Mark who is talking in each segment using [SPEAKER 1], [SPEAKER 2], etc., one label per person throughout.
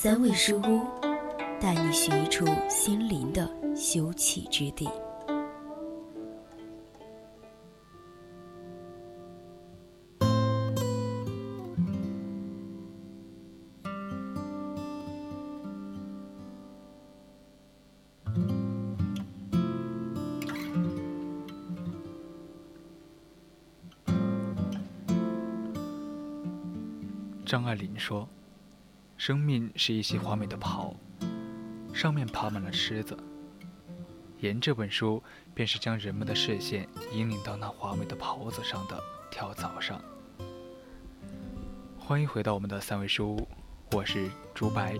[SPEAKER 1] 三味书屋，带你寻一处心灵的休憩之地。
[SPEAKER 2] 张爱玲说：“生命是一袭华美的袍，上面爬满了虱子。言这本书便是将人们的视线引领到那华美的袍子上的跳蚤上。”欢迎回到我们的三味书屋，我是朱白。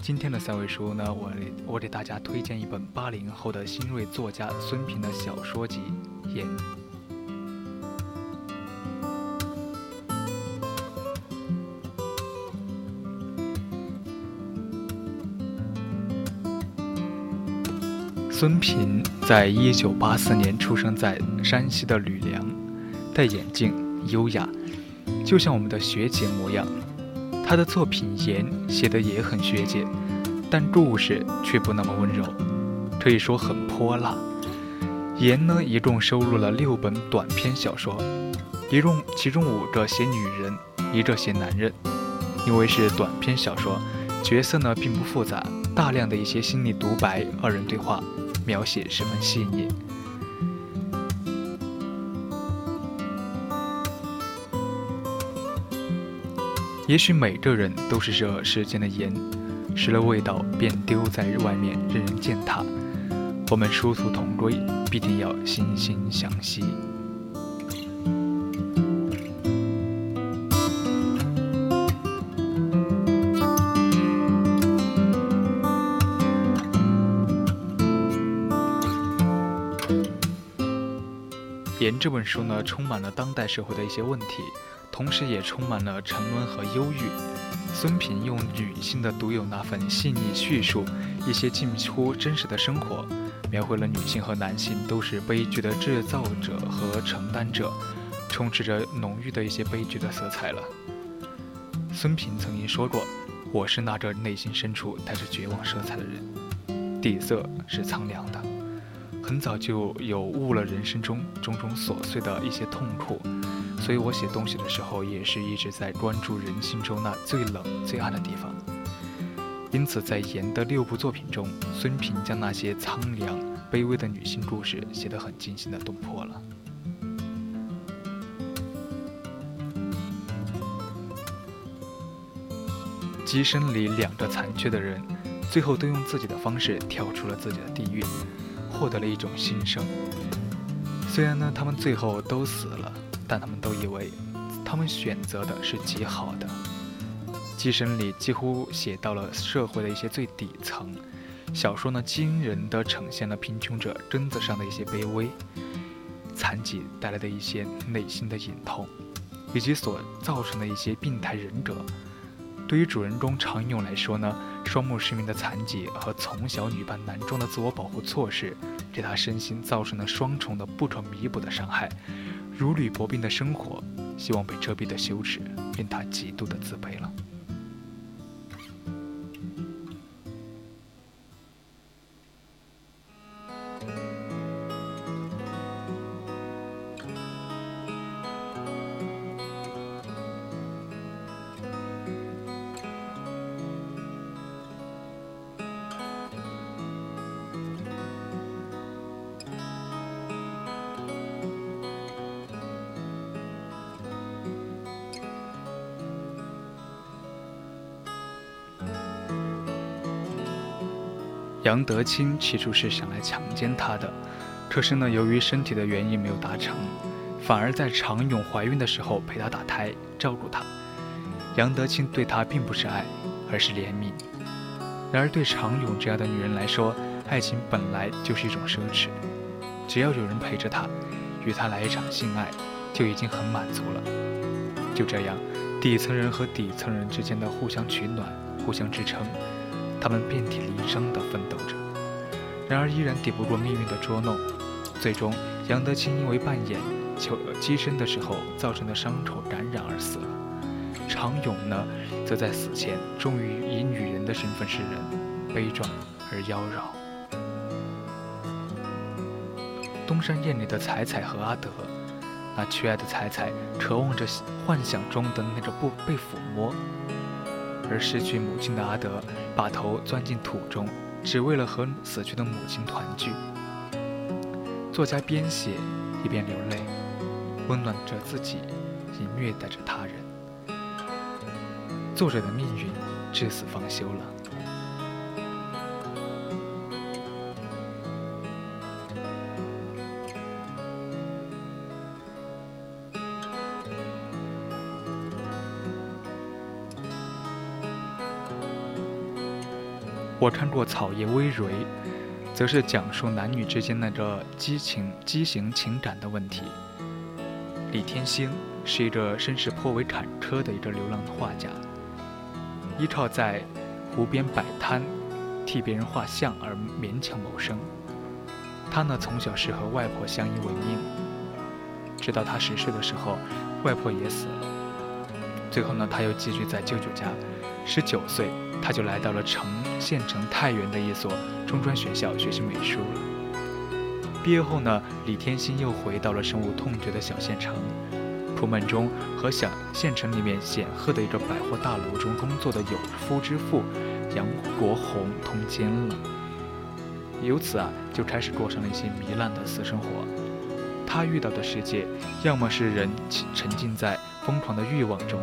[SPEAKER 2] 今天的三味书屋呢，我我给大家推荐一本八零后的新锐作家孙平的小说集《言》。孙平在一九八四年出生在山西的吕梁，戴眼镜，优雅，就像我们的学姐模样。他的作品《言》写的也很学姐，但故事却不那么温柔，可以说很泼辣。《言》呢，一共收录了六本短篇小说，一共其中五个写女人，一个写男人。因为是短篇小说，角色呢并不复杂，大量的一些心理独白、二人对话。描写十分细腻。也许每个人都是这世间的盐，食了味道便丢在外面，任人践踏。我们殊途同归，必定要惺惺相惜。言这本书呢，充满了当代社会的一些问题，同时也充满了沉沦和忧郁。孙平用女性的独有那份细腻叙述，一些近乎真实的生活，描绘了女性和男性都是悲剧的制造者和承担者，充斥着浓郁的一些悲剧的色彩了。孙平曾经说过：“我是那个内心深处带着绝望色彩的人，底色是苍凉的。”很早就有悟了人生中种种琐碎的一些痛苦，所以我写东西的时候也是一直在关注人心中那最冷最暗的地方。因此，在严的六部作品中，孙平将那些苍凉卑微的女性故事写得很惊心的动魄了。机身里两个残缺的人，最后都用自己的方式跳出了自己的地狱。获得了一种新生。虽然呢，他们最后都死了，但他们都以为他们选择的是极好的。寄生里几乎写到了社会的一些最底层。小说呢，惊人的呈现了贫穷者根子上的一些卑微、残疾带来的一些内心的隐痛，以及所造成的一些病态忍者。对于主人公常勇来说呢，双目失明的残疾和从小女扮男装的自我保护措施，给他身心造成了双重的不可弥补的伤害。如履薄冰的生活，希望被遮蔽的羞耻，令他极度的自卑了。杨德清起初是想来强奸她的，可是呢，由于身体的原因没有达成，反而在常勇怀孕的时候陪她打胎，照顾她。杨德清对她并不是爱，而是怜悯，然而，对常勇这样的女人来说，爱情本来就是一种奢侈。只要有人陪着她，与她来一场性爱，就已经很满足了。就这样，底层人和底层人之间的互相取暖、互相支撑，他们遍体鳞伤地奋斗着。然而，依然抵不过命运的捉弄。最终，杨德清因为扮演求机身的时候造成的伤口感染而死了。常勇呢，则在死前终于以女人的身份示人，悲壮而妖娆。东山宴里的彩彩和阿德，那缺爱的彩彩渴望着幻想中的那个不被抚摸，而失去母亲的阿德把头钻进土中，只为了和死去的母亲团聚。作家边写一边流泪，温暖着自己，也虐待着他人。作者的命运至死方休了。我看过《草叶葳蕤》，则是讲述男女之间那个激情、畸形情感的问题。李天星是一个身世颇为坎坷的一个流浪的画家。依靠在湖边摆摊，替别人画像而勉强谋生。他呢，从小是和外婆相依为命，直到他十岁的时候，外婆也死了。最后呢，他又寄居在舅舅家。十九岁，他就来到了城县城太原的一所中专学校学习美术了。毕业后呢，李天心又回到了深恶痛绝的小县城。出门中和小县城里面显赫的一个百货大楼中工作的有夫之妇杨国红通奸了，由此啊就开始过上了一些糜烂的私生活。他遇到的世界，要么是人沉浸在疯狂的欲望中，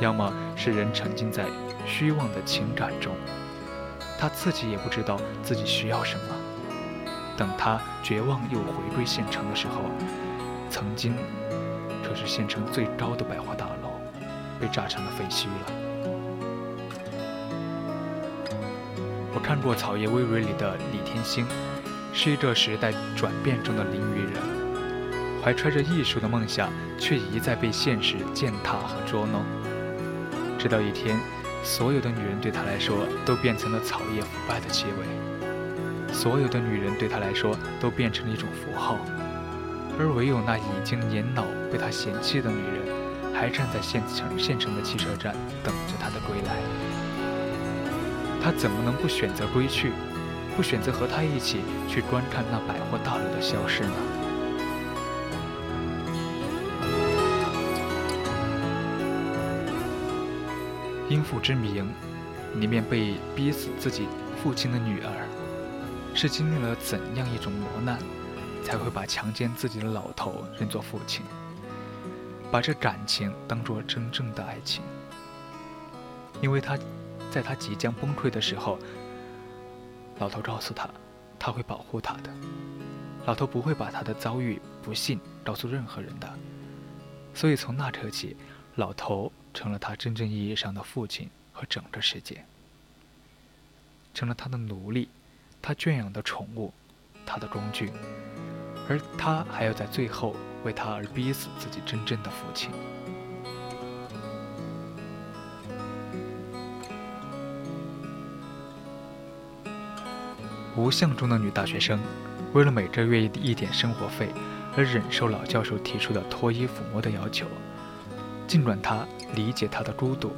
[SPEAKER 2] 要么是人沉浸在虚妄的情感中。他自己也不知道自己需要什么。等他绝望又回归县城的时候，曾经。可是县城最高的百货大楼被炸成了废墟了。我看过《草叶葳蕤》里的李天星，是一个时代转变中的林鱼人，怀揣着艺术的梦想，却一再被现实践踏和捉弄。直到一天，所有的女人对他来说都变成了草叶腐败的气味，所有的女人对他来说都变成了一种符号。而唯有那已经年老、被他嫌弃的女人，还站在县城县城的汽车站，等着他的归来。他怎么能不选择归去，不选择和他一起去观看那百货大楼的消失呢？《因父之名》里面被逼死自己父亲的女儿，是经历了怎样一种磨难？才会把强奸自己的老头认作父亲，把这感情当作真正的爱情。因为他，在他即将崩溃的时候，老头告诉他，他会保护他的。老头不会把他的遭遇不幸告诉任何人的。所以从那刻起，老头成了他真正意义上的父亲和整个世界，成了他的奴隶，他圈养的宠物，他的工具。而他还要在最后为他而逼死自己真正的父亲。无相中的女大学生，为了每个月一点生活费而忍受老教授提出的脱衣抚摸的要求。尽管她理解他的孤独，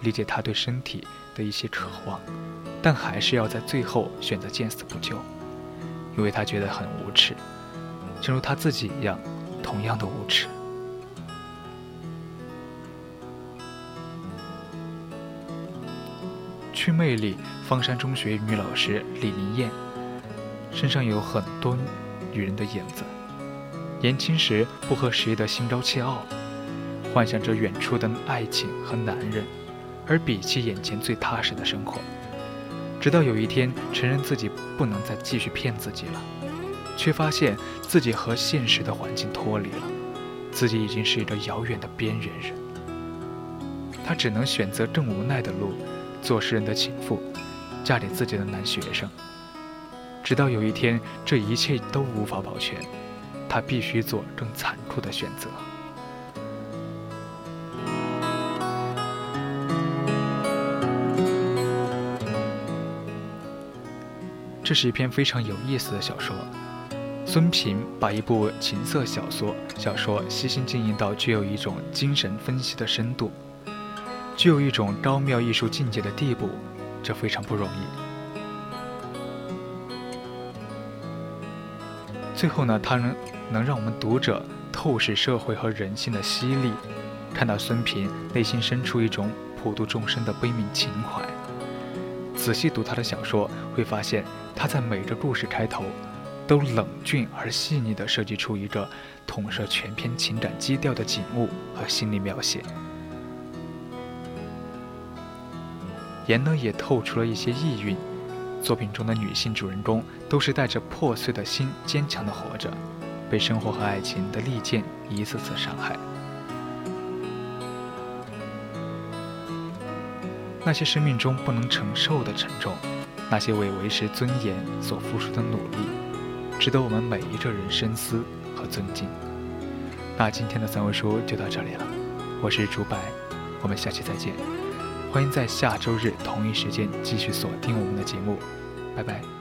[SPEAKER 2] 理解他对身体的一些渴望，但还是要在最后选择见死不救，因为他觉得很无耻。正如他自己一样，同样的无耻。《去魅》力，方山中学女老师李林燕身上有很多女人的影子。年轻时不合时宜的心高气傲，幻想着远处的爱情和男人，而比起眼前最踏实的生活。直到有一天，承认自己不能再继续骗自己了。却发现自己和现实的环境脱离了，自己已经是一个遥远的边缘人。他只能选择更无奈的路，做诗人的情妇，嫁给自己的男学生。直到有一天，这一切都无法保全，他必须做更残酷的选择。这是一篇非常有意思的小说。孙平把一部情色小说小说悉心经营到具有一种精神分析的深度，具有一种高妙艺术境界的地步，这非常不容易。最后呢，他能能让我们读者透视社会和人性的犀利，看到孙平内心深处一种普度众生的悲悯情怀。仔细读他的小说，会发现他在每个故事开头，都冷峻而细腻地设计出一个统摄全篇情感基调的景物和心理描写。言呢也透出了一些意蕴。作品中的女性主人公都是带着破碎的心，坚强地活着，被生活和爱情的利剑一次次伤害。那些生命中不能承受的沉重，那些为维持尊严所付出的努力，值得我们每一个人深思和尊敬。那今天的三味书就到这里了，我是竹白，我们下期再见。欢迎在下周日同一时间继续锁定我们的节目，拜拜。